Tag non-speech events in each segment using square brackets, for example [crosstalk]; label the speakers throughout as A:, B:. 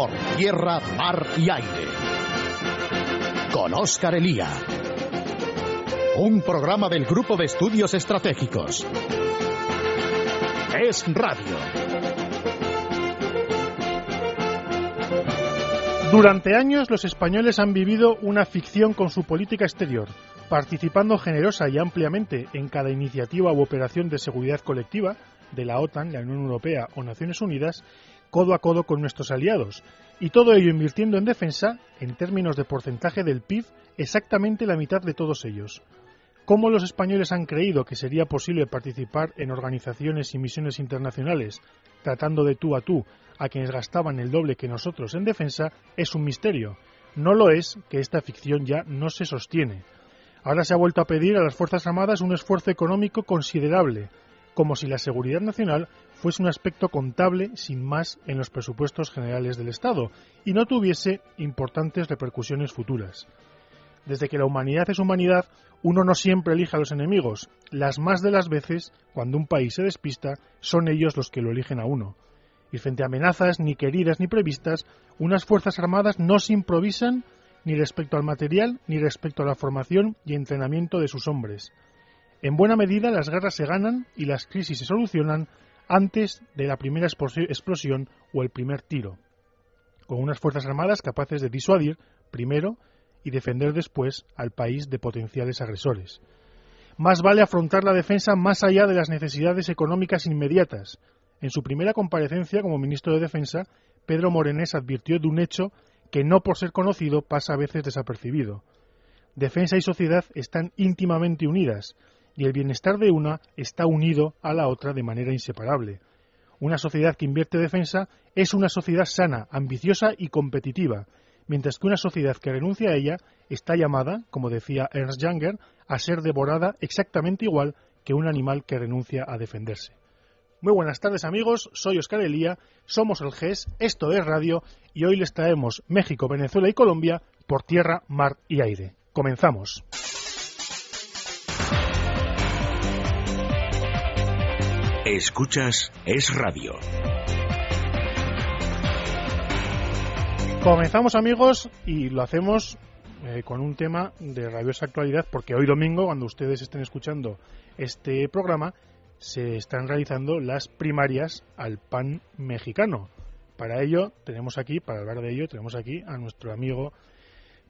A: por tierra, mar y aire. Con Óscar Elía. Un programa del Grupo de Estudios Estratégicos. Es Radio.
B: Durante años los españoles han vivido una ficción con su política exterior, participando generosa y ampliamente en cada iniciativa u operación de seguridad colectiva de la OTAN, la Unión Europea o Naciones Unidas, codo a codo con nuestros aliados, y todo ello invirtiendo en defensa, en términos de porcentaje del PIB, exactamente la mitad de todos ellos. ¿Cómo los españoles han creído que sería posible participar en organizaciones y misiones internacionales tratando de tú a tú a quienes gastaban el doble que nosotros en defensa es un misterio. No lo es que esta ficción ya no se sostiene. Ahora se ha vuelto a pedir a las Fuerzas Armadas un esfuerzo económico considerable, como si la seguridad nacional fuese un aspecto contable sin más en los presupuestos generales del Estado y no tuviese importantes repercusiones futuras. Desde que la humanidad es humanidad, uno no siempre elige a los enemigos. Las más de las veces, cuando un país se despista, son ellos los que lo eligen a uno. Y frente a amenazas ni queridas ni previstas, unas Fuerzas Armadas no se improvisan ni respecto al material ni respecto a la formación y entrenamiento de sus hombres. En buena medida las guerras se ganan y las crisis se solucionan antes de la primera explosión o el primer tiro, con unas Fuerzas Armadas capaces de disuadir, primero, y defender después al país de potenciales agresores. Más vale afrontar la defensa más allá de las necesidades económicas inmediatas. En su primera comparecencia como ministro de Defensa, Pedro Morenés advirtió de un hecho que no por ser conocido pasa a veces desapercibido. Defensa y sociedad están íntimamente unidas y el bienestar de una está unido a la otra de manera inseparable. Una sociedad que invierte defensa es una sociedad sana, ambiciosa y competitiva, mientras que una sociedad que renuncia a ella está llamada, como decía Ernst Janger, a ser devorada exactamente igual que un animal que renuncia a defenderse. Muy buenas tardes amigos, soy Oscar Elía, somos el GES, esto es Radio y hoy les traemos México, Venezuela y Colombia por tierra, mar y aire. Comenzamos.
A: Escuchas Es Radio.
B: Comenzamos amigos y lo hacemos eh, con un tema de rabiosa actualidad porque hoy domingo, cuando ustedes estén escuchando este programa, se están realizando las primarias al PAN mexicano. Para ello, tenemos aquí, para hablar de ello, tenemos aquí a nuestro amigo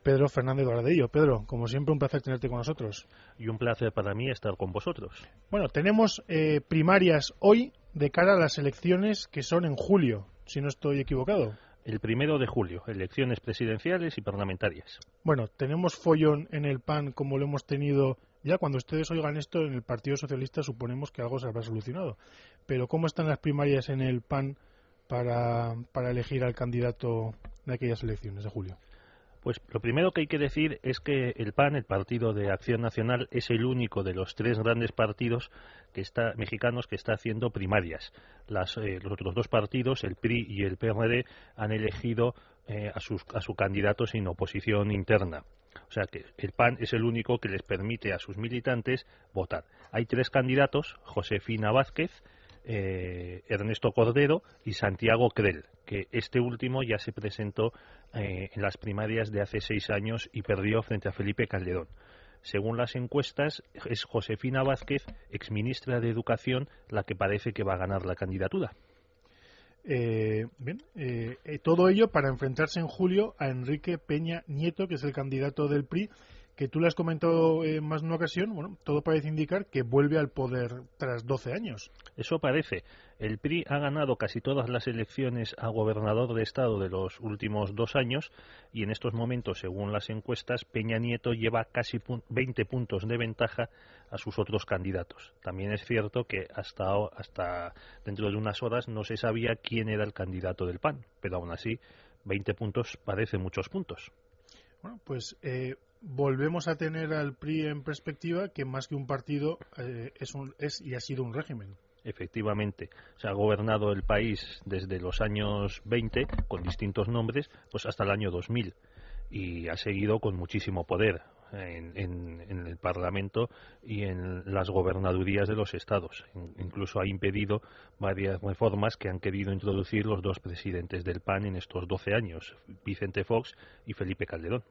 B: Pedro Fernández Doradello. Pedro, como siempre, un placer tenerte con nosotros.
C: Y un placer para mí estar con vosotros.
B: Bueno, tenemos eh, primarias hoy de cara a las elecciones que son en julio, si no estoy equivocado
C: el primero de julio, elecciones presidenciales y parlamentarias.
B: Bueno, tenemos follón en el PAN como lo hemos tenido ya cuando ustedes oigan esto en el Partido Socialista suponemos que algo se habrá solucionado. Pero ¿cómo están las primarias en el PAN para, para elegir al candidato de aquellas elecciones de julio?
C: Pues lo primero que hay que decir es que el PAN, el Partido de Acción Nacional, es el único de los tres grandes partidos que está, mexicanos que está haciendo primarias. Eh, los otros dos partidos, el PRI y el PRD, han elegido eh, a, sus, a su candidato sin oposición interna. O sea que el PAN es el único que les permite a sus militantes votar. Hay tres candidatos, Josefina Vázquez, eh, Ernesto Cordero y Santiago Crel, que este último ya se presentó eh, en las primarias de hace seis años y perdió frente a Felipe Calderón. Según las encuestas, es Josefina Vázquez, exministra de Educación, la que parece que va a ganar la candidatura.
B: Eh, bien, todo ello para enfrentarse en julio a Enrique Peña Nieto, que es el candidato del PRI, que tú le has comentado en más de una ocasión, bueno, todo parece indicar que vuelve al poder tras 12 años.
C: Eso parece. El PRI ha ganado casi todas las elecciones a gobernador de Estado de los últimos dos años y en estos momentos, según las encuestas, Peña Nieto lleva casi 20 puntos de ventaja a sus otros candidatos. También es cierto que hasta, hasta dentro de unas horas no se sabía quién era el candidato del PAN, pero aún así 20 puntos parece muchos puntos.
B: Bueno, pues eh, volvemos a tener al PRI en perspectiva que más que un partido eh, es, un, es y ha sido un régimen.
C: Efectivamente, se ha gobernado el país desde los años 20 con distintos nombres, pues hasta el año 2000 y ha seguido con muchísimo poder. en, el Parlamento y en las gobernadurías de los estados. incluso ha impedido varias reformas que han querido introducir los dos presidentes del PAN en estos 12 años, Vicente Fox y Felipe Calderón.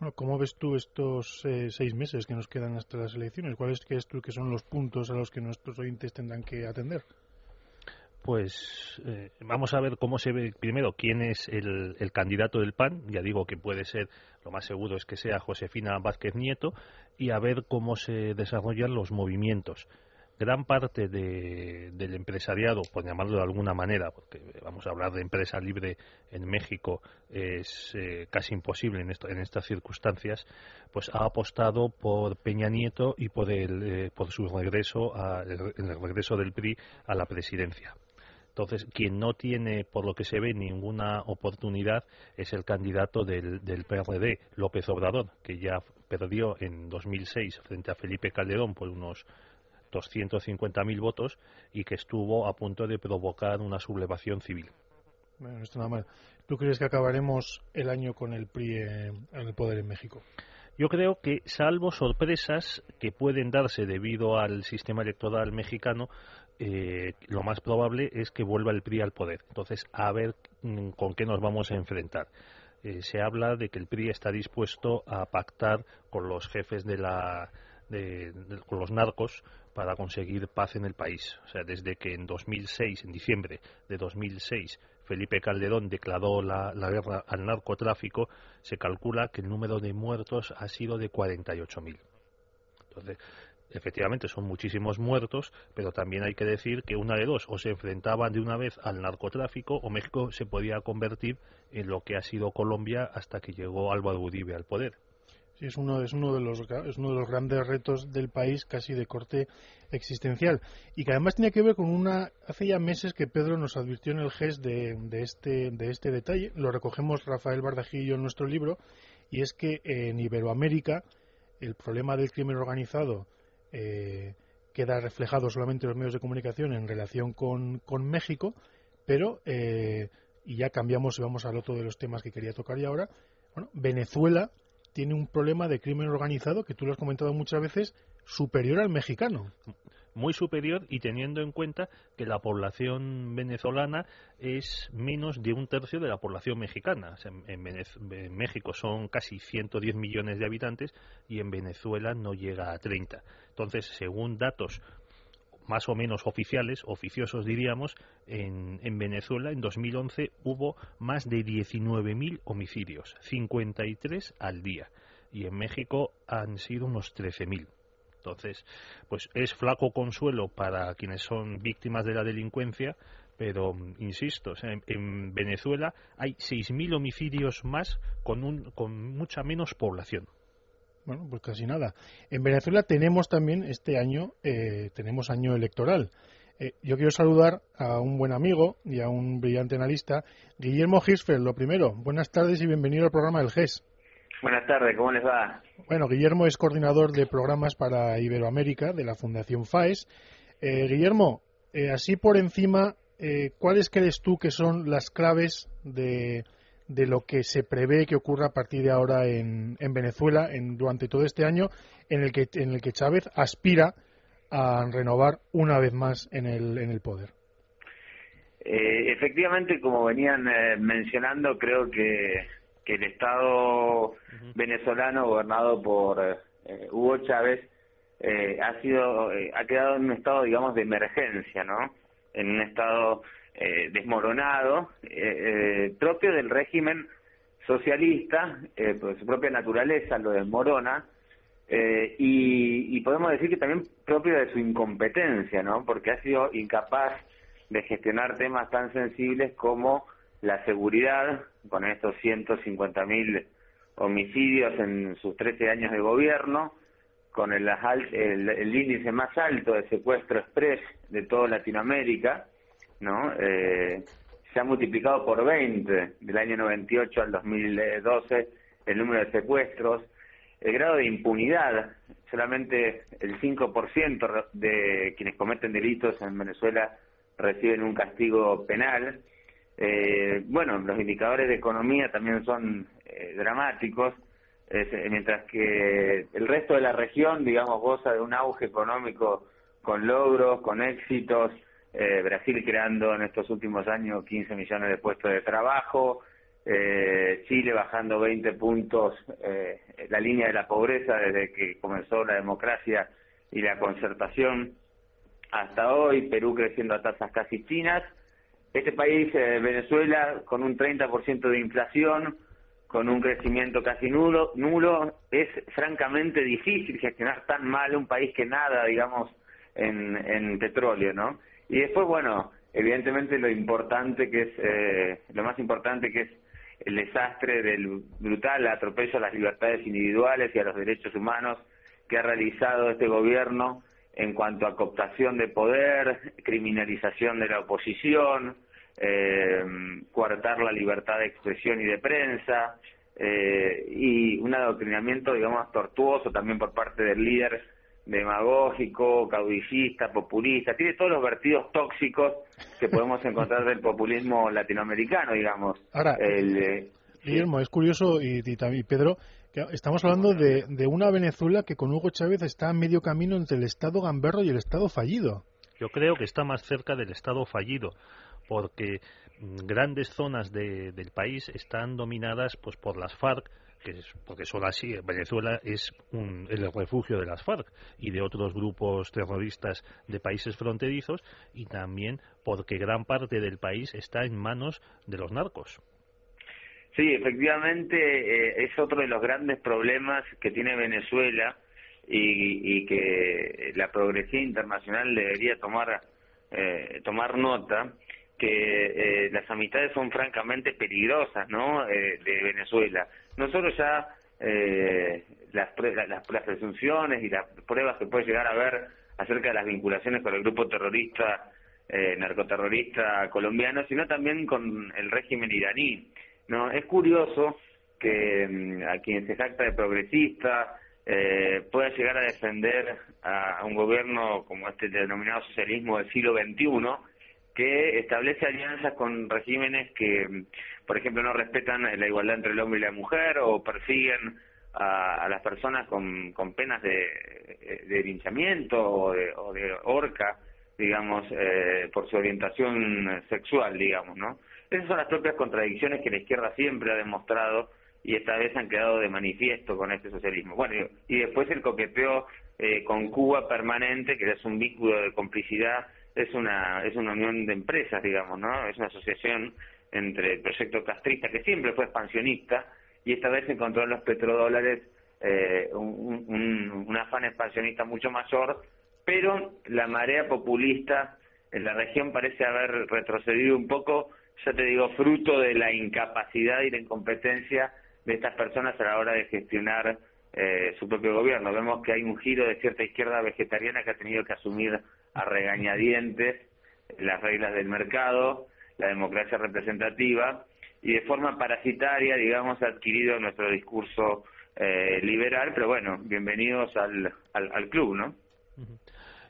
B: Bueno, ¿Cómo ves tú estos eh, seis meses que nos quedan hasta las elecciones? ¿Cuáles crees tú que son los puntos a los que nuestros oyentes tendrán que atender?
C: Pues eh, vamos a ver cómo se ve primero quién es el, candidato del PAN. Ya digo que puede ser, lo más seguro es que sea Josefina Vázquez Nieto, y a ver cómo se desarrollan los movimientos. Gran parte del empresariado, por llamarlo de alguna manera, porque vamos a hablar de empresa libre en México, es eh, casi imposible en, esto, en estas circunstancias, pues ha apostado por Peña Nieto y por, el, eh, por su regreso, el regreso del PRI a la presidencia. Entonces, quien no tiene, por lo que se ve, ninguna oportunidad es el candidato del, del PRD, López Obrador, que ya perdió en 2006 frente a Felipe Calderón por unos 250.000 votos y que estuvo a punto de provocar una sublevación civil.
B: Bueno, esto nada mal. ¿Tú crees que acabaremos el año con el PRI en el poder en México?
C: Yo creo que, salvo sorpresas que pueden darse debido al sistema electoral mexicano, eh, lo más probable es que vuelva el PRI al poder. Entonces, a ver mm, con qué nos vamos a enfrentar. Eh, se habla de que el PRI está dispuesto a pactar con los jefes de la, con los narcos para conseguir paz en el país. O sea, desde que en 2006, en diciembre de 2006, Felipe Calderón declaró la, guerra al narcotráfico, se calcula que el número de muertos ha sido de 48.000. Entonces, efectivamente son muchísimos muertos, pero también hay que decir que una de dos, o se enfrentaban de una vez al narcotráfico o México se podía convertir en lo que ha sido Colombia hasta que llegó Álvaro Uribe al poder.
B: Sí, es uno, es uno de los es uno de los grandes retos del país, casi de corte existencial, y que además tiene que ver con una hace ya meses que Pedro nos advirtió en el GES de, de este de este detalle. Lo recogemos Rafael Bardajillo en nuestro libro, y es que en Iberoamérica el problema del crimen organizado eh, queda reflejado solamente en los medios de comunicación en relación con, México, pero, eh, y ya cambiamos y vamos al otro de los temas que quería tocar ya ahora, bueno, Venezuela tiene un problema de crimen organizado que tú lo has comentado muchas veces superior al mexicano
C: muy superior y teniendo en cuenta que la población venezolana es menos de un tercio de la población mexicana. en, México son casi 110 millones de habitantes y en Venezuela no llega a 30. Entonces, según datos más o menos oficiales, oficiosos diríamos, en, en Venezuela en 2011 hubo más de 19.000 homicidios, 53 al día, y en México han sido unos 13.000. Entonces, pues es flaco consuelo para quienes son víctimas de la delincuencia, pero insisto, en, Venezuela hay 6.000 homicidios más con, un, con mucha menos población.
B: Bueno, pues casi nada. En Venezuela tenemos también este año, eh, tenemos año electoral. Eh, yo quiero saludar a un buen amigo y a un brillante analista, Guillermo Gisfer. Lo primero, buenas tardes y bienvenido al programa del GES.
D: Buenas tardes, ¿cómo les va?
B: Bueno, Guillermo es coordinador de programas para Iberoamérica de la Fundación FAES. Eh, Guillermo, eh, así por encima, eh, ¿cuáles crees tú que son las claves de, de, lo que se prevé que ocurra a partir de ahora en, en Venezuela en, durante todo este año en el, que, en el que Chávez aspira a renovar una vez más en el, en el poder?
D: efectivamente, como venían mencionando, creo que que el Estado venezolano gobernado por eh, Hugo Chávez eh, ha sido eh, ha quedado en un estado digamos de emergencia no en un estado desmoronado propio del régimen socialista por su propia naturaleza lo desmorona y, y podemos decir que también propio de su incompetencia no porque ha sido incapaz de gestionar temas tan sensibles como la seguridad, con estos 150.000 homicidios en sus 13 años de gobierno, con el, el, índice más alto de secuestro express de toda Latinoamérica, ¿no? Eh, se ha multiplicado por 20 del año 98 al 2012 el número de secuestros, el grado de impunidad, solamente el 5% de quienes cometen delitos en Venezuela reciben un castigo penal, eh, bueno, los indicadores de economía también son eh, dramáticos. mientras que el resto de la región, digamos, goza de un auge económico con logros, con éxitos, eh, Brasil creando en estos últimos años 15 millones de puestos de trabajo, eh, Chile bajando 20 puntos eh, la línea de la pobreza desde que comenzó la democracia y la concertación hasta hoy, Perú creciendo a tasas casi chinas, este país, eh, Venezuela, con un 30% de inflación, con un crecimiento casi nulo, nulo, es francamente difícil gestionar tan mal un país que nada, digamos, en, en petróleo, ¿no? Y después, bueno, evidentemente lo importante que es, eh, lo más importante que es el desastre del brutal atropello a las libertades individuales y a los derechos humanos que ha realizado este gobierno en cuanto a cooptación de poder, criminalización de la oposición, eh, coartar la libertad de expresión y de prensa, eh, y un adoctrinamiento, digamos, tortuoso también por parte del líder demagógico, caudillista, populista, tiene todos los vertidos tóxicos que podemos encontrar del populismo latinoamericano, digamos.
B: Ahora, el, Guillermo, es curioso y, y, Pedro, que estamos hablando de, de, una Venezuela que con Hugo Chávez está a medio camino entre el Estado gamberro y el Estado fallido.
C: Yo creo que está más cerca del Estado fallido, porque grandes zonas de, del país están dominadas pues por las FARC, que es, porque solo así Venezuela es el refugio de las FARC y de otros grupos terroristas de países fronterizos y también porque gran parte del país está en manos de los narcos.
D: Sí, efectivamente eh, es otro de los grandes problemas que tiene Venezuela y, y que la progresión internacional debería tomar eh, tomar nota que eh, las amistades son francamente peligrosas, ¿no? Eh, de Venezuela. No solo ya eh, las, las, presunciones y las pruebas que puede llegar a ver acerca de las vinculaciones con el grupo terrorista, eh, narcoterrorista colombiano, sino también con el régimen iraní. No, es curioso que mm, a quien se jacta de progresista eh, pueda llegar a defender a, a un gobierno como este denominado socialismo del siglo XXI que establece alianzas con regímenes que, por ejemplo, no respetan la igualdad entre el hombre y la mujer o persiguen a, las personas con, con penas de, de linchamiento o de, o de horca, digamos, eh, por su orientación sexual, digamos, ¿no? Esas son las propias contradicciones que la izquierda siempre ha demostrado y esta vez han quedado de manifiesto con este socialismo. Bueno, y, después el coqueteo eh, con Cuba permanente, que es un vínculo de complicidad es una es una unión de empresas, digamos, ¿no? Es una asociación entre el proyecto castrista, que siempre fue expansionista, y esta vez encontró en los petrodólares eh, un, un, un afán expansionista mucho mayor, pero la marea populista en la región parece haber retrocedido un poco, ya te digo, fruto de la incapacidad y la incompetencia de estas personas a la hora de gestionar eh, su propio gobierno. Vemos que hay un giro de cierta izquierda vegetariana que ha tenido que asumir a regañadientes las reglas del mercado, la democracia representativa, y de forma parasitaria, digamos, ha adquirido nuestro discurso eh, liberal, pero bueno, bienvenidos al, al, club, ¿no?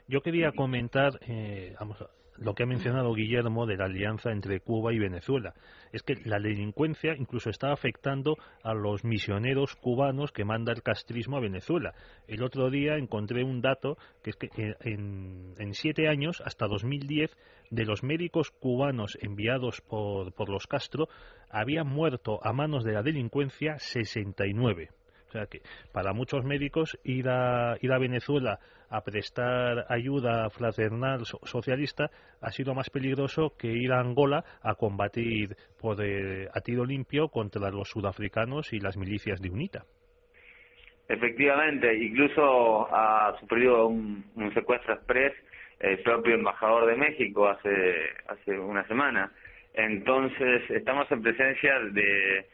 C: Yo quería comentar, eh, vamos, lo que ha mencionado Guillermo de la alianza entre Cuba y Venezuela. Es que la delincuencia incluso está afectando a los misioneros cubanos que manda el castrismo a Venezuela. El otro día encontré un dato que es que en, en siete años, hasta 2010, de los médicos cubanos enviados por, por los Castro, habían muerto a manos de la delincuencia 69. O sea que para muchos médicos ir a, ir a Venezuela a prestar ayuda fraternal socialista ha sido más peligroso que ir a Angola a combatir por, eh, a tiro limpio contra los sudafricanos y las milicias de UNITA.
D: Efectivamente, incluso ha sufrido un, secuestro express el propio embajador de México hace, hace una semana. Entonces, estamos en presencia de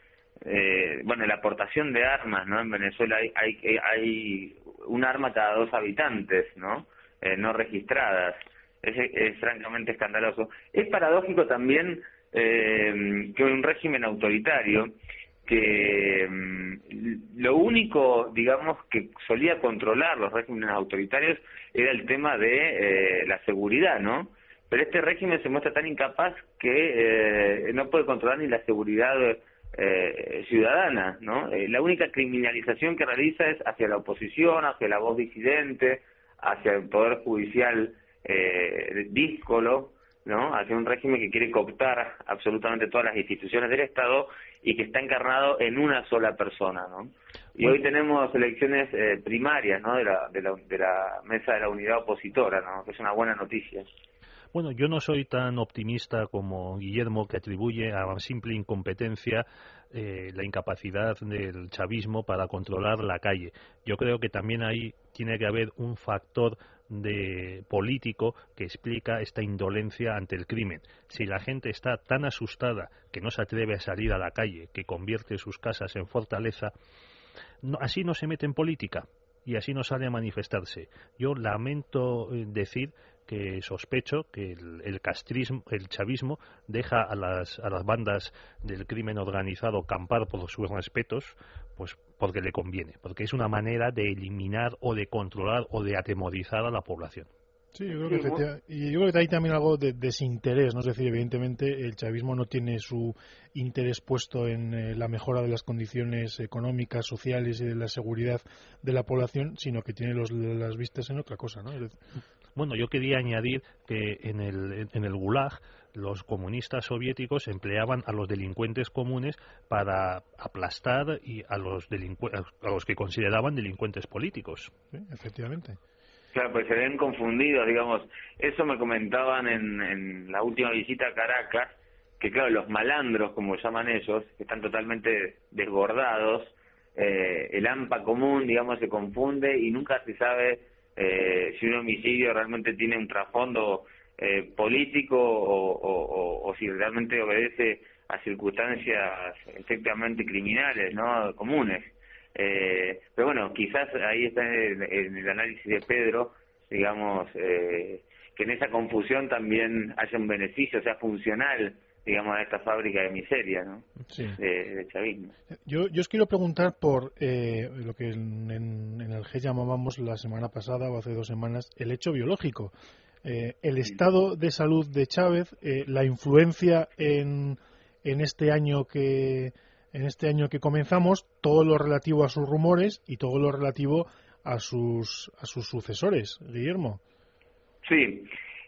D: eh, bueno, la aportación de armas, ¿no? En Venezuela hay, hay, hay un arma cada dos habitantes, ¿no? Eh, no registradas. Es, es, francamente escandaloso. Es paradójico también eh, que un régimen autoritario que mm, lo único, digamos, que solía controlar los regímenes autoritarios era el tema de eh, la seguridad, ¿no? Pero este régimen se muestra tan incapaz que eh, no puede controlar ni la seguridad eh, ciudadana, ¿no? Eh, la única criminalización que realiza es hacia la oposición, hacia la voz disidente, hacia el poder judicial eh, díscolo, ¿no? Hacia un régimen que quiere cooptar absolutamente todas las instituciones del Estado y que está encarnado en una sola persona, ¿no? Y hoy tenemos elecciones eh, primarias, ¿no? De la, de, la, de la mesa de la unidad opositora, ¿no? Que es una buena noticia.
C: Bueno, yo no soy tan optimista como Guillermo, que atribuye a simple incompetencia eh, la incapacidad del chavismo para controlar la calle. Yo creo que también ahí tiene que haber un factor de político que explica esta indolencia ante el crimen. Si la gente está tan asustada que no se atreve a salir a la calle, que convierte sus casas en fortaleza, así no se mete en política y así no sale a manifestarse. Yo lamento eh, decir que sospecho que el, castrismo, el chavismo deja a las, a las bandas del crimen organizado campar por sus respetos, pues porque le conviene, porque es una manera de eliminar o de controlar o de atemorizar a la población.
B: Sí, yo creo que, y yo creo que hay también algo de desinterés, ¿no? Es decir, evidentemente el chavismo no tiene su interés puesto en eh, la mejora de las condiciones económicas, sociales y de la seguridad de la población, sino que tiene los, las vistas en otra cosa, ¿no?
C: Bueno, yo quería añadir que en el, en el Gulag los comunistas soviéticos empleaban a los delincuentes comunes para aplastar y a los, a los que consideraban delincuentes políticos.
B: Sí, efectivamente.
D: Claro, pues se ven confundidos, digamos. Eso me comentaban en, en la última visita a Caracas, que claro, los malandros, como llaman ellos, que están totalmente desbordados, eh, el AMPA común, digamos, se confunde y nunca se sabe eh, si un homicidio realmente tiene un trasfondo eh, político o, o, si realmente obedece a circunstancias efectivamente criminales, ¿no? Comunes. Eh, pero bueno, quizás ahí está en el, análisis de Pedro, digamos, eh, que en esa confusión también haya un beneficio, sea funcional, digamos, a esta fábrica de miseria, ¿no? Sí. De, chavismo.
B: Yo, yo os quiero preguntar por eh, lo que en, en, el G llamábamos la semana pasada o hace dos semanas el hecho biológico. Eh, el estado de salud de Chávez, eh, la influencia en, en este año que en este año que comenzamos todo lo relativo a sus rumores y todo lo relativo a sus a sus sucesores, Guillermo.
D: Sí,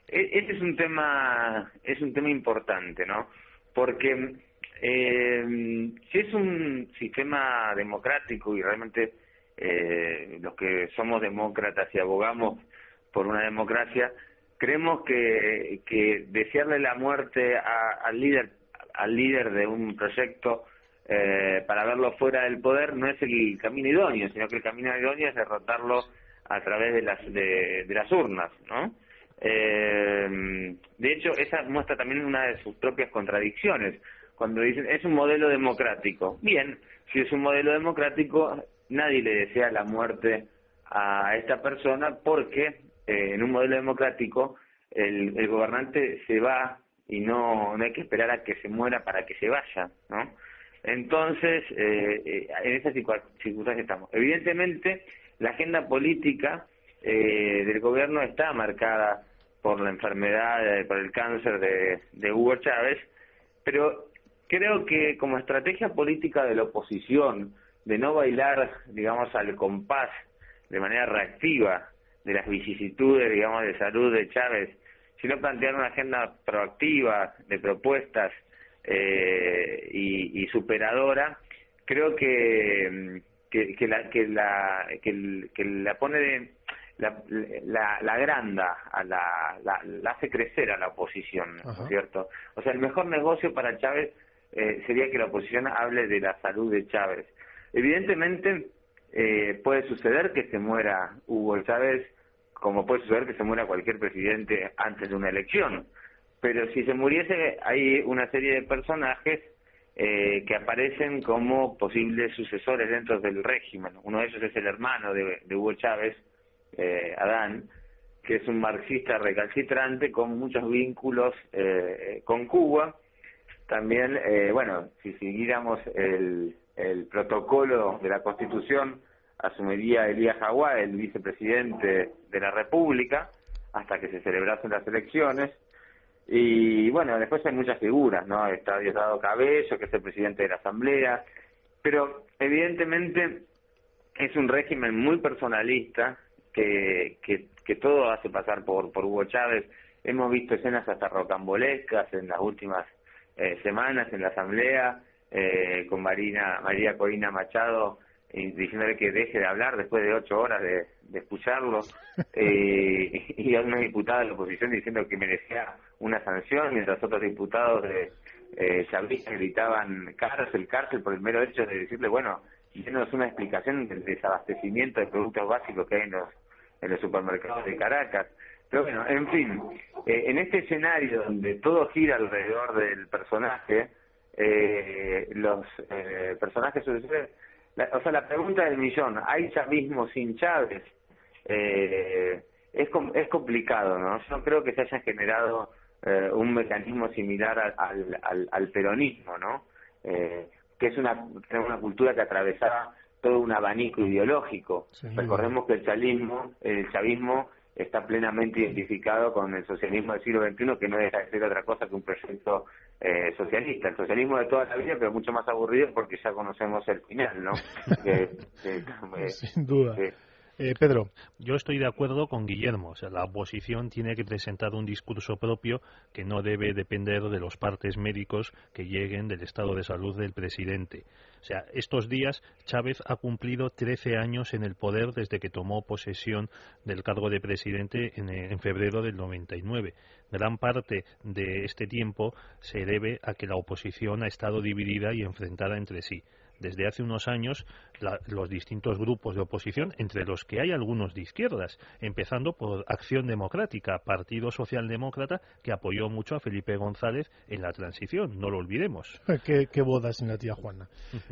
D: ese es un tema es un tema importante, ¿no? Porque eh, si es un sistema democrático y realmente eh, los que somos demócratas y abogamos por una democracia creemos que, que desearle la muerte al líder al líder de un proyecto eh, para verlo fuera del poder no es el camino idóneo, sino que el camino idóneo es derrotarlo a través de las de, las urnas, ¿no? Eh, de hecho, esa muestra también una de sus propias contradicciones. Cuando dicen es un modelo democrático, bien, si es un modelo democrático, nadie le desea la muerte a esta persona porque eh, en un modelo democrático el, el gobernante se va y no, hay que esperar a que se muera para que se vaya, ¿no? Entonces, eh, eh, en esas circunstancias estamos. Evidentemente, la agenda política eh, del gobierno está marcada por la enfermedad, por el cáncer de, de Hugo Chávez, pero creo que como estrategia política de la oposición, de no bailar, digamos, al compás de manera reactiva de las vicisitudes, digamos, de salud de Chávez, sino plantear una agenda proactiva de propuestas eh, y, superadora, creo que, que, la, que, la, que, la pone de, la, la, la agranda, a la, la, hace crecer a la oposición, ¿no es cierto? O sea, el mejor negocio para Chávez eh, sería que la oposición hable de la salud de Chávez. Evidentemente, eh, puede suceder que se muera Hugo Chávez, como puede suceder que se muera cualquier presidente antes de una elección pero si se muriese hay una serie de personajes eh, que aparecen como posibles sucesores dentro del régimen. Uno de ellos es el hermano de, Hugo Chávez, eh, Adán, que es un marxista recalcitrante con muchos vínculos eh, con Cuba. También, eh, bueno, si siguiéramos el, el protocolo de la Constitución, asumiría Elías Jaguar, el vicepresidente de la República, hasta que se celebrasen las elecciones Y bueno, después hay muchas figuras, ¿no? Está Diosdado Cabello, que es el presidente de la Asamblea, pero evidentemente es un régimen muy personalista que, que, que todo hace pasar por, por Hugo Chávez. Hemos visto escenas hasta rocambolescas en las últimas eh, semanas en la Asamblea, eh, con Marina, María Corina Machado diciéndole que deje de hablar después de ocho horas de, de escucharlo, [laughs] eh, y a una diputada de la oposición diciendo que merecía una sanción, mientras otros diputados de eh, gritaban cárcel, cárcel, por el mero hecho de decirle, bueno, denos una explicación del desabastecimiento de productos básicos que hay en los, en los supermercados de Caracas. Pero bueno, en fin, eh, en este escenario donde todo gira alrededor del personaje, eh, los eh, personajes sucesores o sea, la pregunta del millón, ¿hay chavismo sin Chávez? Eh, es, es complicado, ¿no? Yo creo que se haya generado eh, un mecanismo similar al, al, al peronismo, ¿no? Eh, que es una, una cultura que atravesaba todo un abanico ideológico. Recordemos que el chavismo, el chavismo está plenamente identificado con el socialismo del siglo XXI, que no deja de ser otra cosa que un proyecto eh, socialista. El socialismo de toda la vida, pero mucho más aburrido porque ya conocemos el final, ¿no? [laughs]
B: Sin duda. Eh, Pedro.
C: Yo estoy de acuerdo con Guillermo. La oposición tiene que presentar un discurso propio que no debe depender de los partes médicos que lleguen del estado de salud del presidente. O sea, estos días Chávez ha cumplido 13 años en el poder desde que tomó posesión del cargo de presidente en, en febrero del 99. Gran parte de este tiempo se debe a que la oposición ha estado dividida y enfrentada entre sí desde hace unos años los distintos grupos de oposición, entre los que hay algunos de izquierdas, empezando por Acción Democrática, Partido Socialdemócrata, que apoyó mucho a Felipe González en la transición, no lo olvidemos.
B: ¿Qué, qué bodas en la tía Juana?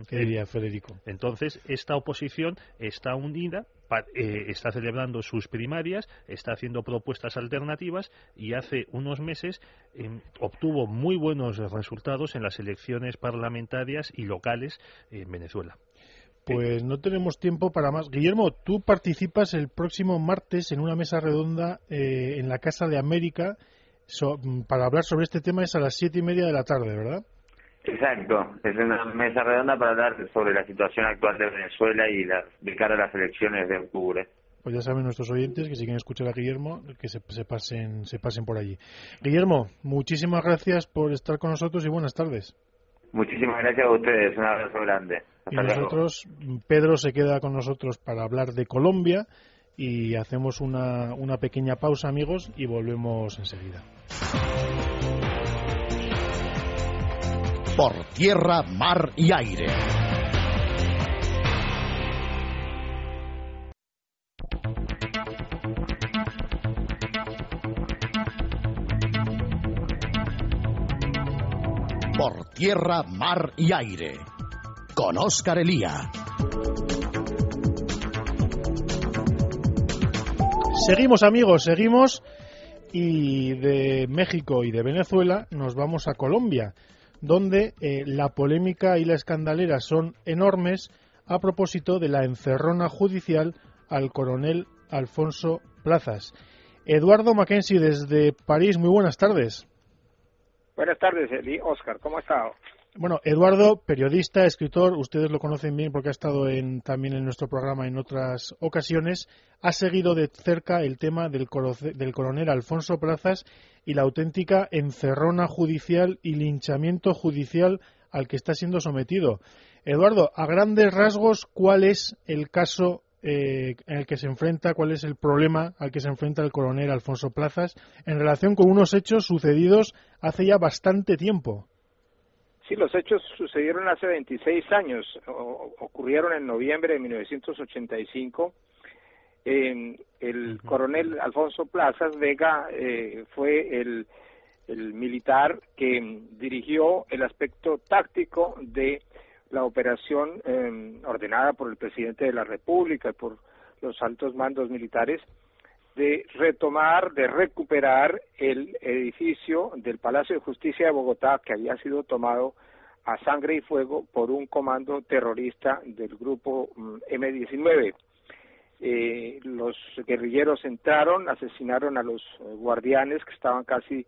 B: ¿Qué diría Federico?
C: Entonces, esta oposición está unida eh, está celebrando sus primarias, está haciendo propuestas alternativas y hace unos meses em, obtuvo muy buenos resultados en las elecciones parlamentarias y locales en Venezuela.
B: Pues no tenemos tiempo para más. Guillermo, tú participas el próximo martes en una mesa redonda eh, en la Casa de América para hablar sobre este tema. Es a las siete y media de la tarde, ¿verdad?
D: Exacto, es una mesa redonda para hablar sobre la situación actual de Venezuela y la, de cara a las elecciones de octubre.
B: Pues ya saben nuestros oyentes que si quieren escuchar a Guillermo, que se, pasen, se pasen por allí. Guillermo, muchísimas gracias por estar con nosotros y buenas tardes.
D: Muchísimas gracias a ustedes, un abrazo grande.
B: Y nosotros, Pedro se queda con nosotros para hablar de Colombia y hacemos una, una pequeña pausa, amigos, y volvemos enseguida.
A: por tierra, mar y aire. Por tierra, mar y aire. Con Oscar Elía.
B: Seguimos amigos, seguimos y de México y de Venezuela nos vamos a Colombia donde eh, la polémica y la escandalera son enormes a propósito de la encerrona judicial al coronel Alfonso Plazas. Eduardo Mackenzie desde París, muy buenas tardes.
E: Buenas tardes, Eli. Oscar, ¿cómo ha estado?
B: Bueno, Eduardo, periodista, escritor, ustedes lo conocen bien porque ha estado en, también en nuestro programa en otras ocasiones, ha seguido de cerca el tema del, coronel Alfonso Plazas y la auténtica encerrona judicial y linchamiento judicial al que está siendo sometido. Eduardo, a grandes rasgos, ¿cuál es el caso eh, en el que se enfrenta, cuál es el problema al que se enfrenta el coronel Alfonso Plazas en relación con unos hechos sucedidos hace ya bastante tiempo?
E: Sí, los hechos sucedieron hace 26 años, ocurrieron en noviembre de 1985. el coronel Alfonso Plazas Vega eh, fue el, militar que dirigió el aspecto táctico de la operación em, ordenada por el presidente de la República y por los altos mandos militares de retomar, de recuperar el edificio del Palacio de Justicia de Bogotá que había sido tomado a sangre y fuego por un comando terrorista del grupo mm, M-19. Eh, los guerrilleros entraron, asesinaron a los eh, guardianes que estaban casi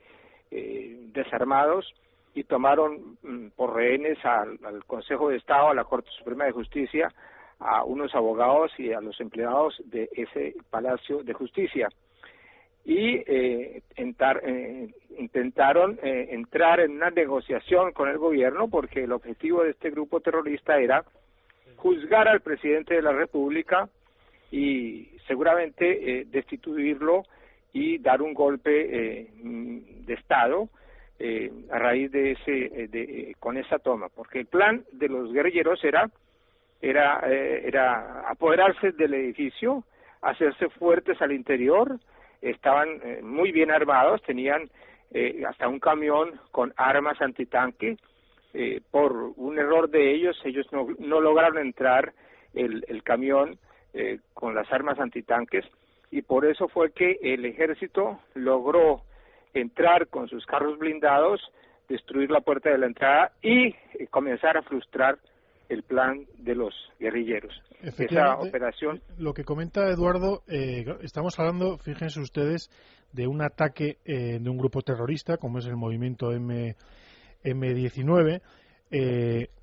E: desarmados y tomaron mm, por rehenes al, Consejo de Estado, a la Corte Suprema de Justicia, a unos abogados y a los empleados de ese Palacio de Justicia. Y eh, eh, intentaron eh, entrar en una negociación con el gobierno porque el objetivo de este grupo terrorista era juzgar al presidente de la República y seguramente destituirlo y dar un golpe de Estado eh, a raíz de ese eh, de, eh, con esa toma porque el plan de los guerrilleros era era era apoderarse del edificio hacerse fuertes al interior estaban muy bien armados tenían hasta un camión con armas antitanque por un error de ellos ellos no, no lograron entrar el, el camión con las armas antitanques y por eso fue que el ejército logró entrar con sus carros blindados, destruir la puerta de la entrada y eh, comenzar a frustrar el plan de los guerrilleros. Esa operación.
B: Lo que comenta Eduardo, eh, estamos hablando, fíjense ustedes, de un ataque eh, de un grupo terrorista, como es el movimiento M, M19.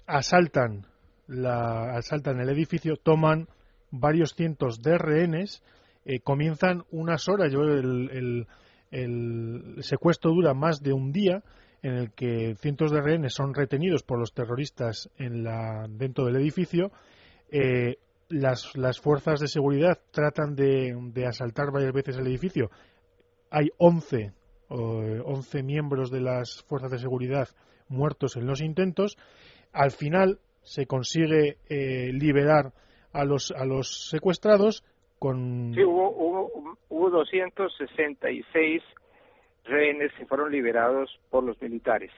B: asaltan, la, asaltan el edificio, toman varios cientos de rehenes, comienzan unas horas. Yo el el secuestro dura más de un día en el que cientos de rehenes son retenidos por los terroristas en la, dentro del edificio. Eh, las, fuerzas de seguridad tratan de, asaltar varias veces el edificio. Hay 11, 11 miembros de las fuerzas de seguridad muertos en los intentos. Al final se consigue eh, liberar a los, a los secuestrados con...
E: Sí, hubo, hubo, hubo 266 rehenes que fueron liberados por los militares.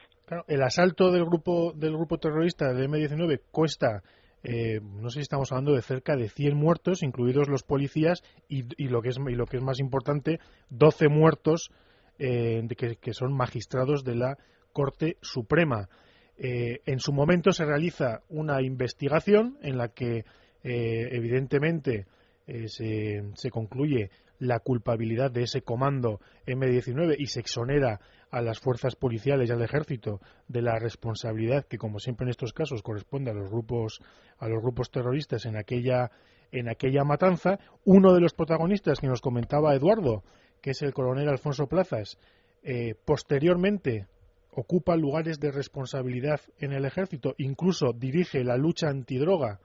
B: el asalto del grupo del grupo terrorista del M19 cuesta eh, no sé si estamos hablando de cerca de 100 muertos, incluidos los policías, y, lo, que es, que más importante, 12 muertos eh, que, son magistrados de la Corte Suprema. Eh, en su momento se realiza una investigación en la que, evidentemente, se, se, concluye la culpabilidad de ese comando M19 y se exonera a las fuerzas policiales y al ejército de la responsabilidad que como siempre en estos casos corresponde a los grupos a los grupos terroristas en aquella en aquella matanza uno de los protagonistas que nos comentaba Eduardo que es el coronel Alfonso Plazas eh, posteriormente ocupa lugares de responsabilidad en el ejército incluso dirige la lucha antidroga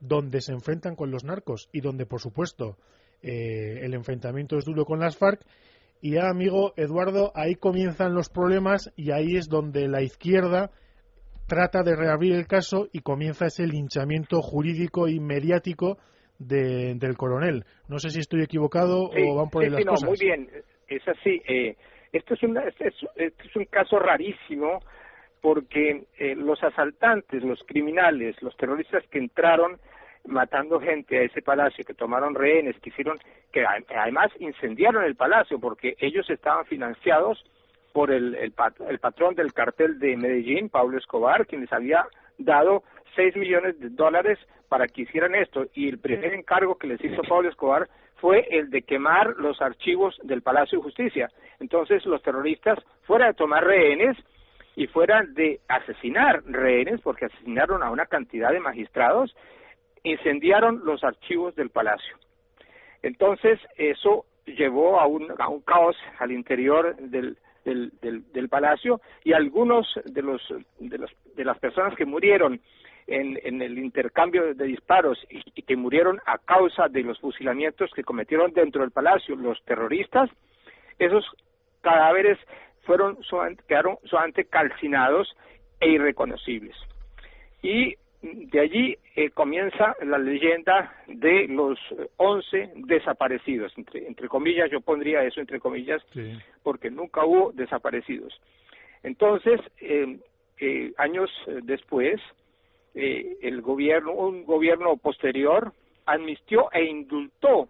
B: donde se enfrentan con los narcos y donde por supuesto eh, el enfrentamiento es duro con las FARC. Y ya, amigo Eduardo, ahí comienzan los problemas y ahí es donde la izquierda trata de reabrir el caso y comienza ese linchamiento jurídico y mediático del coronel. No sé si estoy equivocado o van por ahí las cosas.
E: Muy bien, es así. Eh, esto, es es, un caso rarísimo porque eh, los asaltantes, los criminales, los terroristas que entraron matando gente a ese palacio, que tomaron rehenes, que hicieron, que además incendiaron el palacio porque ellos estaban financiados por el, el, patrón del cartel de Medellín, Pablo Escobar, quien les había dado 6 millones de dólares para que hicieran esto. Y el primer encargo que les hizo Pablo Escobar fue el de quemar los archivos del Palacio de Justicia. Entonces los terroristas, fuera de tomar rehenes y fuera de asesinar rehenes, porque asesinaron a una cantidad de magistrados, incendiaron los archivos del palacio. Entonces, eso llevó a un, a un caos al interior del, del, del, palacio y algunos de los, de los de las personas que murieron en, en el intercambio de disparos y, que murieron a causa de los fusilamientos que cometieron dentro del palacio los terroristas, esos cadáveres fueron quedaron solamente calcinados e irreconocibles. Y de allí eh, comienza la leyenda de los once desaparecidos, entre, entre, comillas, yo pondría eso entre comillas, porque nunca hubo desaparecidos. Entonces, eh, eh, años después, el gobierno, un gobierno posterior, amnistió e indultó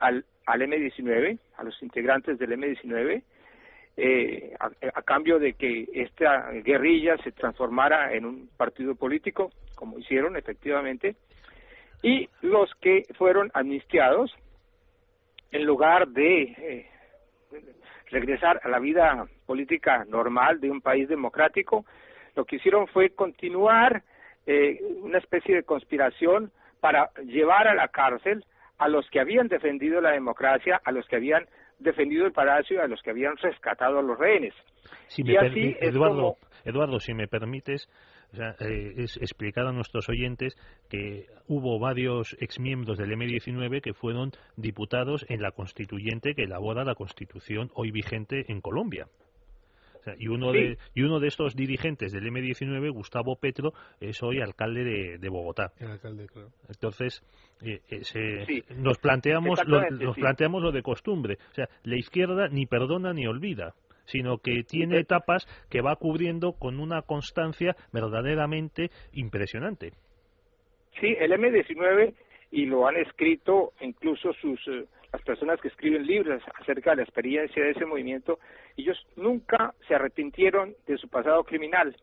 E: al, al M-19, a los integrantes del M-19, eh, a, cambio de que esta guerrilla se transformara en un partido político, como hicieron efectivamente, y los que fueron amnistiados, en lugar de eh, regresar a la vida política normal de un país democrático. Lo que hicieron fue continuar eh, una especie de conspiración para llevar a la cárcel a los que habían defendido la democracia, a los que habían defendido el palacio a los que habían rescatado a los rehenes.
C: y así Eduardo, Eduardo, si me permites, eh, es explicar a nuestros oyentes que hubo varios exmiembros del M19 que fueron diputados en la constituyente que elabora la constitución hoy vigente en Colombia. Y, uno de, y uno de estos dirigentes del M19, Gustavo Petro, es hoy alcalde de, Bogotá. Entonces, eh, eh, nos, planteamos nos planteamos lo de costumbre. O sea, la izquierda ni perdona ni olvida sino que tiene etapas que va cubriendo con una constancia verdaderamente impresionante.
E: Sí, el M19 y lo han escrito incluso sus eh, las personas que escriben libros acerca de la experiencia de ese movimiento, ellos nunca se arrepintieron de su pasado criminal.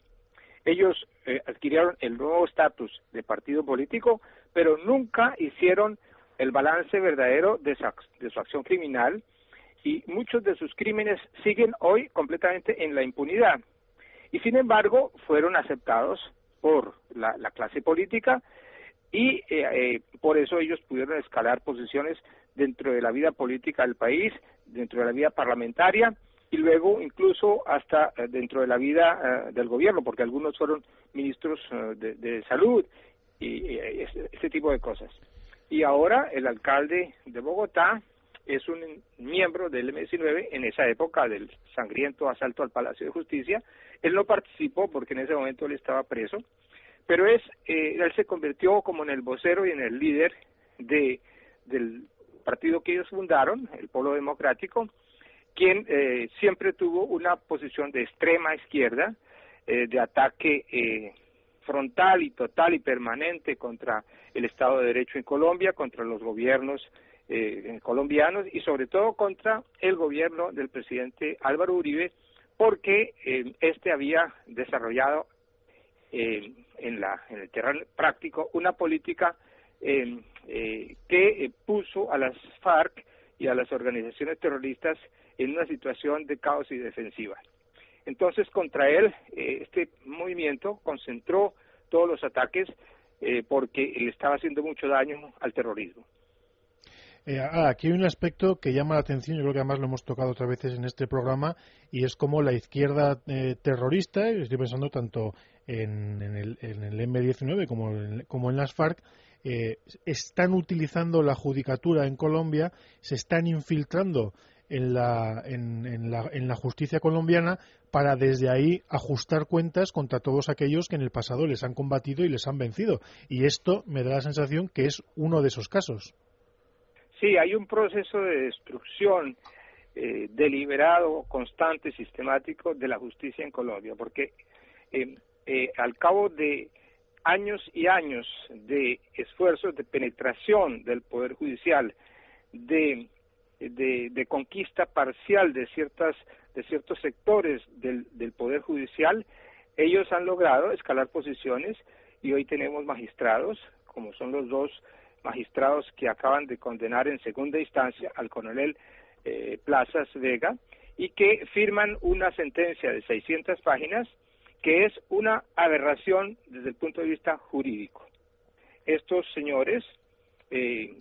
E: Ellos eh, adquirieron el nuevo estatus de partido político, pero nunca hicieron el balance verdadero de su acción criminal y muchos de sus crímenes siguen hoy completamente en la impunidad. Y sin embargo, fueron aceptados por la, clase política y eh, eh, por eso ellos pudieron escalar posiciones dentro de la vida política del país, dentro de la vida parlamentaria y luego incluso hasta eh, dentro de la vida del gobierno, porque algunos fueron ministros de, salud y ese tipo de cosas. Y ahora el alcalde de Bogotá, es un miembro del M19 en esa época del sangriento asalto al Palacio de Justicia. Él no participó porque en ese momento él estaba preso, pero es eh, él se convirtió como en el vocero y en el líder de del partido que ellos fundaron, el Polo Democrático, quien eh, siempre tuvo una posición de extrema izquierda, eh, de ataque frontal y total y permanente contra el Estado de Derecho en Colombia, contra los gobiernos eh, colombianos y sobre todo contra el gobierno del presidente Álvaro Uribe porque eh, este había desarrollado eh, en, la, en el terreno práctico una política eh, que puso a las FARC y a las organizaciones terroristas en una situación de caos y defensiva. Entonces, contra él, este movimiento concentró todos los ataques porque le estaba haciendo mucho daño al terrorismo.
B: Eh, aquí hay un aspecto que llama la atención, yo creo que además lo hemos tocado otras veces en este programa, y es como la izquierda eh, terrorista, estoy pensando tanto en, el, M-19 como en, las FARC, eh, están utilizando la judicatura en Colombia, se están infiltrando en la, en, la, en la justicia colombiana para desde ahí ajustar cuentas contra todos aquellos que en el pasado les han combatido y les han vencido. Y esto me da la sensación que es uno de esos casos.
E: Sí, hay un proceso de destrucción eh, deliberado, constante, sistemático de la justicia en Colombia, porque eh, eh, al cabo de años y años de esfuerzos de penetración del Poder Judicial, de, de, conquista parcial de, ciertas, de ciertos sectores del, del Poder Judicial, ellos han logrado escalar posiciones y hoy tenemos magistrados, como son los dos magistrados que acaban de condenar en segunda instancia al coronel eh, Plazas Vega y que firman una sentencia de 600 páginas que es una aberración desde el punto de vista jurídico. Estos señores, eh,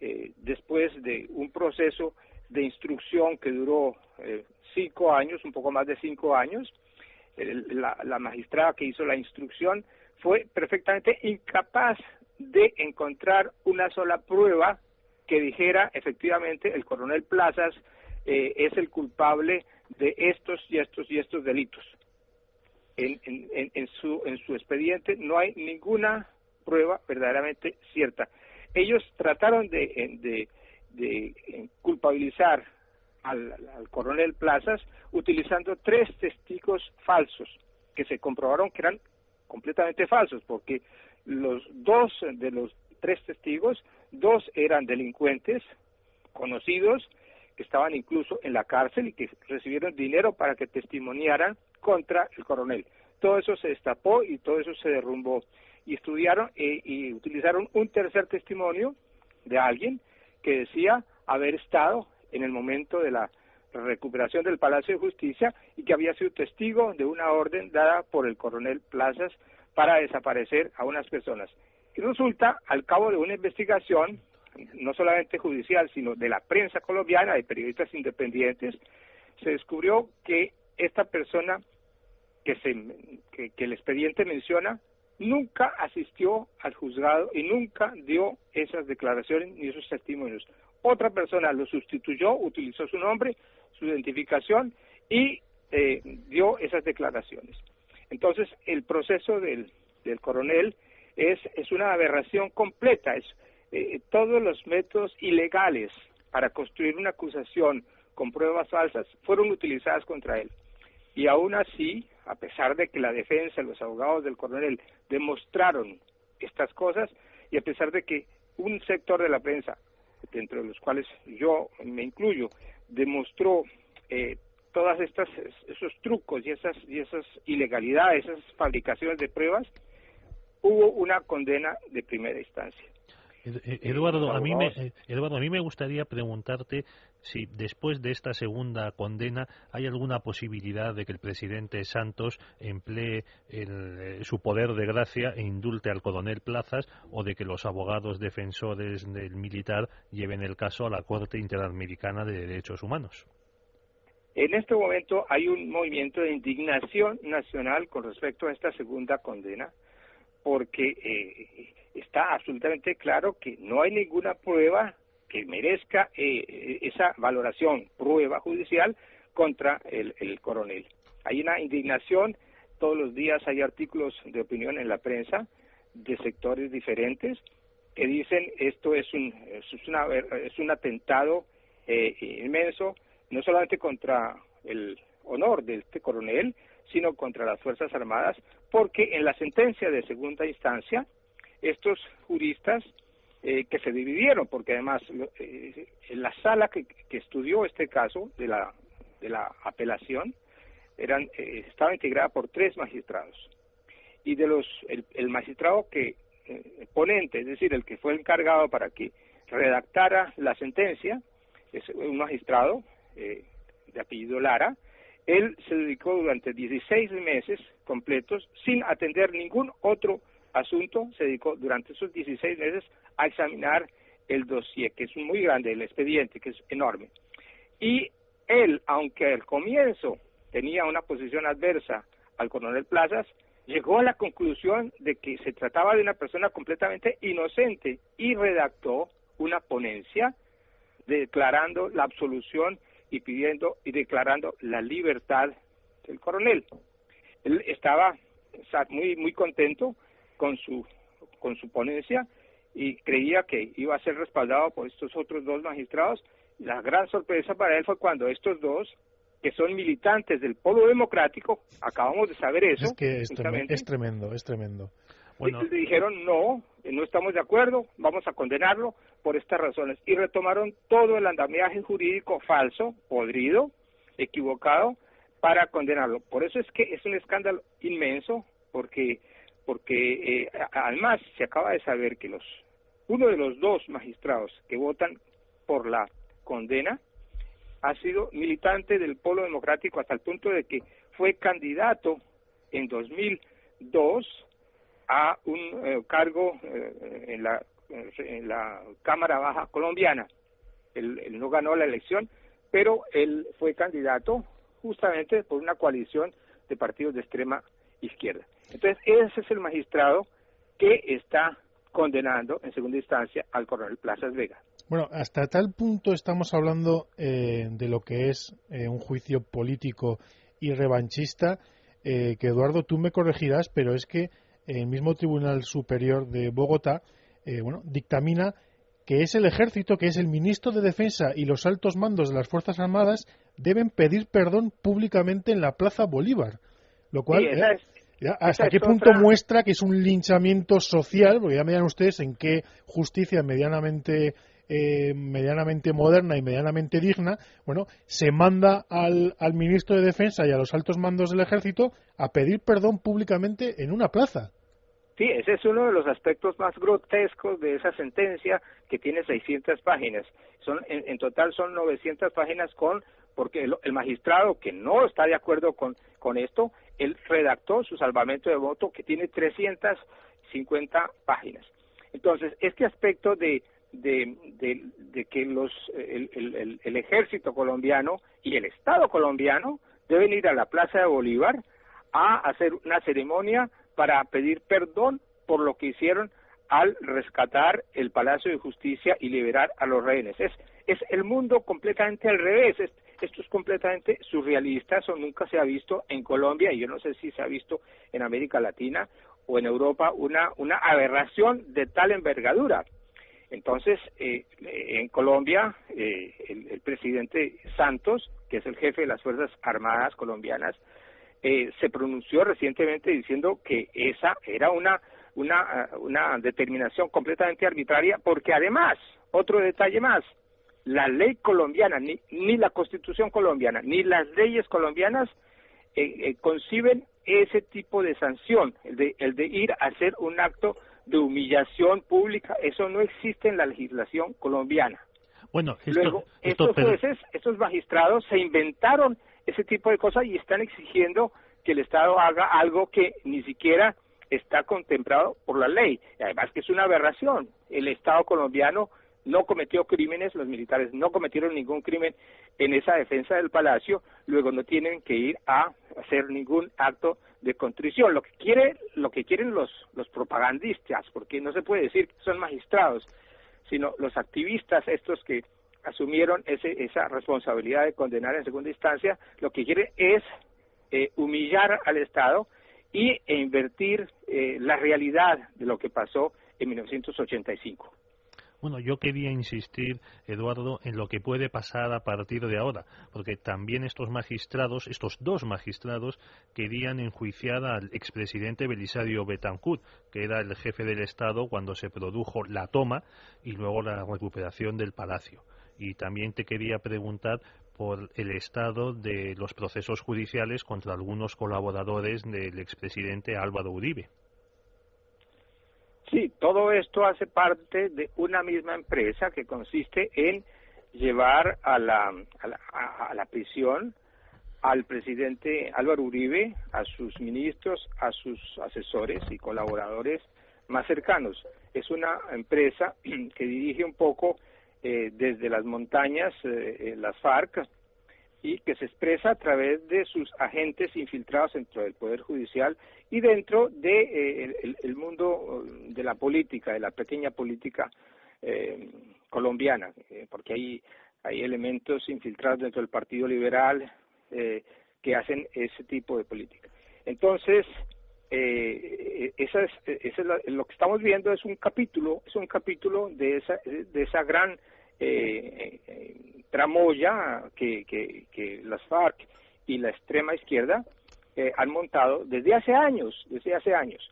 E: eh, después de un proceso de instrucción que duró cinco años, un poco más de cinco años, la, la magistrada que hizo la instrucción fue perfectamente incapaz de encontrar una sola prueba que dijera efectivamente el coronel Plazas eh, es el culpable de estos y estos y estos delitos. En, en, su, en su expediente no hay ninguna prueba verdaderamente cierta. Ellos trataron de, de, culpabilizar al, al, coronel Plazas utilizando tres testigos falsos que se comprobaron que eran completamente falsos porque los dos de los tres testigos, dos eran delincuentes conocidos que estaban incluso en la cárcel y que recibieron dinero para que testimoniaran contra el coronel. Todo eso se destapó y todo eso se derrumbó. Y estudiaron e, y utilizaron un tercer testimonio de alguien que decía haber estado en el momento de la, recuperación del Palacio de Justicia y que había sido testigo de una orden dada por el coronel Plazas para desaparecer a unas personas. Y resulta, al cabo de una investigación, no solamente judicial, sino de la prensa colombiana, de periodistas independientes, se descubrió que esta persona que, se, que, el expediente menciona nunca asistió al juzgado y nunca dio esas declaraciones ni esos testimonios. Otra persona lo sustituyó, utilizó su nombre, su identificación y eh, dio esas declaraciones. Entonces, el proceso del, del coronel es, es una aberración completa, es eh, todos los métodos ilegales para construir una acusación con pruebas falsas fueron utilizadas contra él. Y aún así, a pesar de que la defensa, los abogados del coronel demostraron estas cosas, y a pesar de que un sector de la prensa, dentro de los cuales yo me incluyo, demostró eh, todas estas esos trucos y esas y esas ilegalidades, esas fabricaciones de pruebas, hubo una condena de primera instancia.
C: Eh, Eduardo, a mí me, Eduardo, a mí me gustaría preguntarte si después de esta segunda condena hay alguna posibilidad de que el presidente Santos emplee eh, su poder de gracia e indulte al coronel Plazas o de que los abogados defensores del militar lleven el caso a la Corte Interamericana de Derechos Humanos.
E: En este momento hay un movimiento de indignación nacional con respecto a esta segunda condena, porque está absolutamente claro que no hay ninguna prueba que merezca eh, esa valoración, prueba judicial contra el, coronel. Hay una indignación, todos los días hay artículos de opinión en la prensa de sectores diferentes que dicen esto es un, es, una, es un atentado eh, inmenso, no solamente contra el honor de este coronel, sino contra las Fuerzas Armadas, porque en la sentencia de segunda instancia estos juristas eh, que se dividieron, porque además eh, en la sala que, estudió este caso de la, de la apelación eran, eh, estaba integrada por tres magistrados. Y de los, el, magistrado que, ponente, es decir, el que fue encargado para que redactara la sentencia, es un magistrado de apellido Lara, él se dedicó durante 16 meses completos sin atender ningún otro asunto se dedicó durante esos 16 meses a examinar el dossier, que es muy grande, el expediente, que es enorme. Y él, aunque al comienzo tenía una posición adversa al coronel Plazas, llegó a la conclusión de que se trataba de una persona completamente inocente y redactó una ponencia declarando la absolución y pidiendo y declarando la libertad del coronel. Él estaba muy muy contento con su, con su ponencia y creía que iba a ser respaldado por estos otros dos magistrados. La gran sorpresa para él fue cuando estos dos, que son militantes del Polo Democrático, acabamos de saber eso.
B: Es que es, tremendo, es tremendo.
E: Bueno. Dijeron, no, no estamos de acuerdo, vamos a condenarlo por estas razones. Y retomaron todo el andamiaje jurídico falso, podrido, equivocado, para condenarlo. Por eso es que es un escándalo inmenso, porque porque eh, además se acaba de saber que los uno de los dos magistrados que votan por la condena ha sido militante del Polo Democrático hasta el punto de que fue candidato en 2002 a un eh, cargo eh, en, la, en la Cámara Baja colombiana. Él, no ganó la elección, pero él fue candidato justamente por una coalición de partidos de extrema izquierda. Entonces, ese es el magistrado que está condenando en segunda instancia al coronel Plazas Vega.
B: Bueno, hasta tal punto estamos hablando eh, de lo que es eh, un juicio político y revanchista, eh, que Eduardo, tú me corregirás, pero es que el mismo Tribunal Superior de Bogotá, bueno, dictamina que es el ejército, que es el ministro de Defensa y los altos mandos de las Fuerzas Armadas deben pedir perdón públicamente en la Plaza Bolívar. Lo cual, ¿Hasta qué punto muestra que es un linchamiento social? Porque ya me dirán ustedes en qué justicia medianamente eh, medianamente moderna y medianamente digna, bueno, se manda al, al, ministro de Defensa y a los altos mandos del ejército a pedir perdón públicamente en una plaza.
E: Sí, ese es uno de los aspectos más grotescos de esa sentencia que tiene 600 páginas. Son, en, en total son 900 páginas con porque el, magistrado que no está de acuerdo con, con esto, él redactó su salvamento de voto que tiene 350 páginas. Entonces, este aspecto de, de, que los, el, el, ejército colombiano y el Estado colombiano deben ir a la Plaza de Bolívar a hacer una ceremonia para pedir perdón por lo que hicieron al rescatar el Palacio de Justicia y liberar a los rehenes. Es, es el mundo completamente al revés. esto es completamente surrealista. Eso nunca se ha visto en Colombia y yo no sé si se ha visto en América Latina o en Europa una, una aberración de tal envergadura. Entonces, eh, en Colombia, eh, el, el, presidente Santos, que es el jefe de las Fuerzas Armadas colombianas, eh, se pronunció recientemente diciendo que esa era una, una, una determinación completamente arbitraria, porque además, otro detalle más, la ley colombiana, ni, ni la constitución colombiana, ni las leyes colombianas eh, eh, conciben ese tipo de sanción, el de, el de ir a hacer un acto de humillación pública, eso no existe en la legislación colombiana.
C: Bueno,
E: Luego, estos jueces, estos magistrados se inventaron ese tipo de cosas y están exigiendo que el Estado haga algo que ni siquiera está contemplado por la ley. Y además que es una aberración. El Estado colombiano no cometió crímenes, los militares no cometieron ningún crimen en esa defensa del palacio, luego no tienen que ir a hacer ningún acto de contrición. Lo que quiere, lo que quieren los los propagandistas, porque no se puede decir que son magistrados, sino los activistas estos que asumieron ese, esa responsabilidad de condenar en segunda instancia, lo que quieren es eh, humillar al Estado y, e invertir eh, la realidad de lo que pasó en 1985.
C: Bueno, yo quería insistir, Eduardo, en lo que puede pasar a partir de ahora, porque también estos magistrados, estos dos magistrados, querían enjuiciar al expresidente Belisario Betancourt, que era el jefe del Estado cuando se produjo la toma y luego la recuperación del palacio. Y también te quería preguntar por el estado de los procesos judiciales contra algunos colaboradores del expresidente Álvaro Uribe.
E: Sí, todo esto hace parte de una misma empresa que consiste en llevar a la, a la, prisión al presidente Álvaro Uribe, a sus ministros, a sus asesores y colaboradores más cercanos. Es una empresa [clears throat] que dirige un poco eh, desde las montañas eh, las FARC y que se expresa a través de sus agentes infiltrados dentro del Poder Judicial y dentro de eh, el, mundo de la política, de la pequeña política eh, colombiana, eh, porque hay, hay elementos infiltrados dentro del Partido Liberal que hacen ese tipo de política. Entonces, esa es, esa es lo que estamos viendo es un capítulo, es un capítulo de esa, de esa gran tramoya que, que, las FARC y la extrema izquierda eh, han montado desde hace años, desde hace años.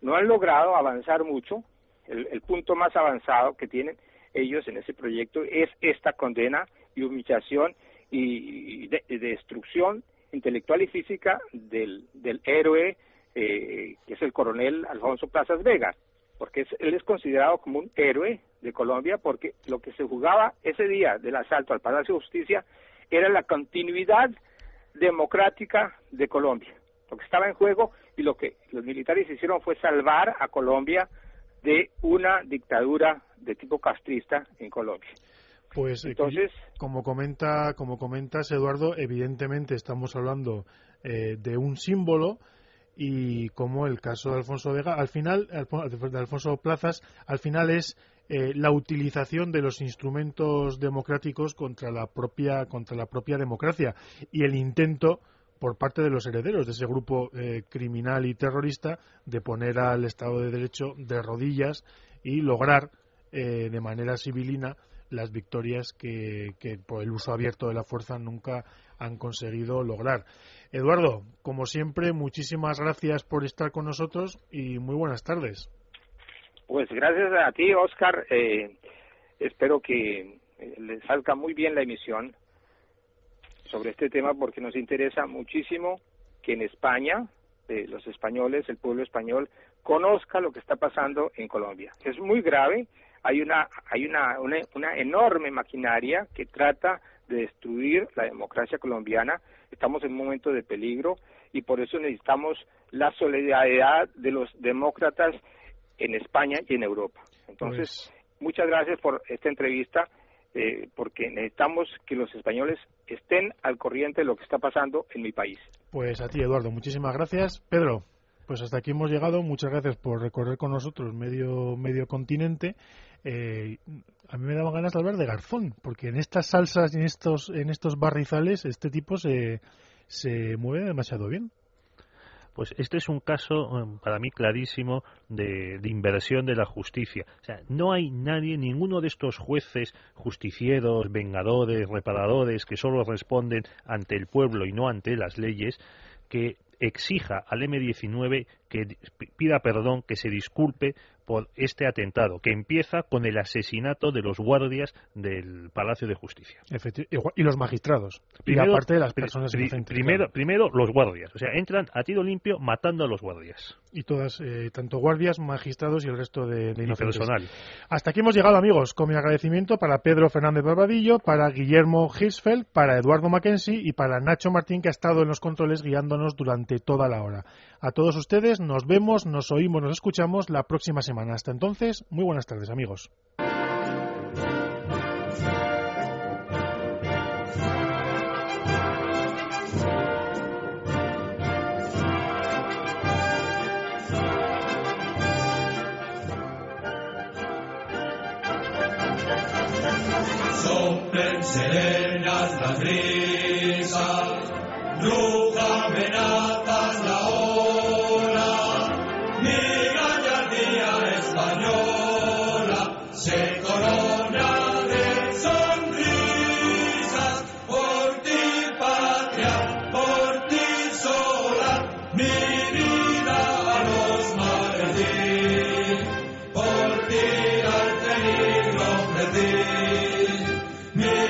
E: No han logrado avanzar mucho. El, punto más avanzado que tienen ellos en ese proyecto es esta condena y humillación y, destrucción intelectual y física del, del héroe eh, que es el coronel Alfonso Plazas Vega, porque él es considerado como un héroe de Colombia porque lo que se jugaba ese día del asalto al Palacio de Justicia era la continuidad democrática de Colombia. Lo que estaba en juego y lo que los militares hicieron fue salvar a Colombia de una dictadura de tipo castrista en Colombia.
B: Pues entonces, como comenta, como comentas Eduardo, evidentemente estamos hablando eh, de un símbolo y como el caso de Alfonso Vega, al final, de Alfonso Plazas, al final es eh, la utilización de los instrumentos democráticos contra la propia contra la propia democracia y el intento por parte de los herederos de ese grupo eh, criminal y terrorista de poner al Estado de Derecho de rodillas y lograr eh, de manera civilina las victorias que, que, por el uso abierto de la fuerza nunca han conseguido lograr. Eduardo, como siempre, muchísimas gracias por estar con nosotros y muy buenas tardes.
E: Pues gracias a ti, Oscar. Eh, espero que eh, le salga muy bien la emisión sobre este tema porque nos interesa muchísimo que en España eh, los españoles, el pueblo español, conozca lo que está pasando en Colombia. Es muy grave. Hay una hay una, una, una enorme maquinaria que trata de destruir la democracia colombiana. Estamos en un momento de peligro y por eso necesitamos la solidaridad de los demócratas en España y en Europa. Entonces, pues muchas gracias por esta entrevista, eh, porque necesitamos que los españoles estén al corriente de lo que está pasando en mi país.
B: Pues a ti, Eduardo, muchísimas gracias. Pedro, pues hasta aquí hemos llegado. Muchas gracias por recorrer con nosotros medio, medio continente. Eh, a mí me daban ganas de hablar de garzón, porque en estas salsas y en estos, en estos barrizales este tipo se, se mueve demasiado bien.
C: Pues este es un caso em, para mí clarísimo de, inversión de la justicia. O sea, no hay nadie, ninguno de estos jueces justicieros, vengadores, reparadores, que solo responden ante el pueblo y no ante las leyes, que exija al M19 que pida perdón, que se disculpe por este atentado, que empieza con el asesinato de los guardias del Palacio de Justicia.
B: y los magistrados. Primero, y aparte de las personas
C: Primero, primero los guardias. O sea, entran a tiro limpio matando a los guardias.
B: Y todas, eh, tanto guardias, magistrados y el resto de, de
C: personal.
B: Hasta aquí hemos llegado, amigos, con mi agradecimiento para Pedro Fernández Barbadillo, para Guillermo Hirschfeld, para Eduardo Mackenzie y para Nacho Martín, que ha estado en los controles guiándonos durante toda la hora. A todos ustedes, nos vemos, nos oímos, nos escuchamos la próxima semana. Hasta entonces, muy buenas tardes, amigos.
F: serenas las brisas,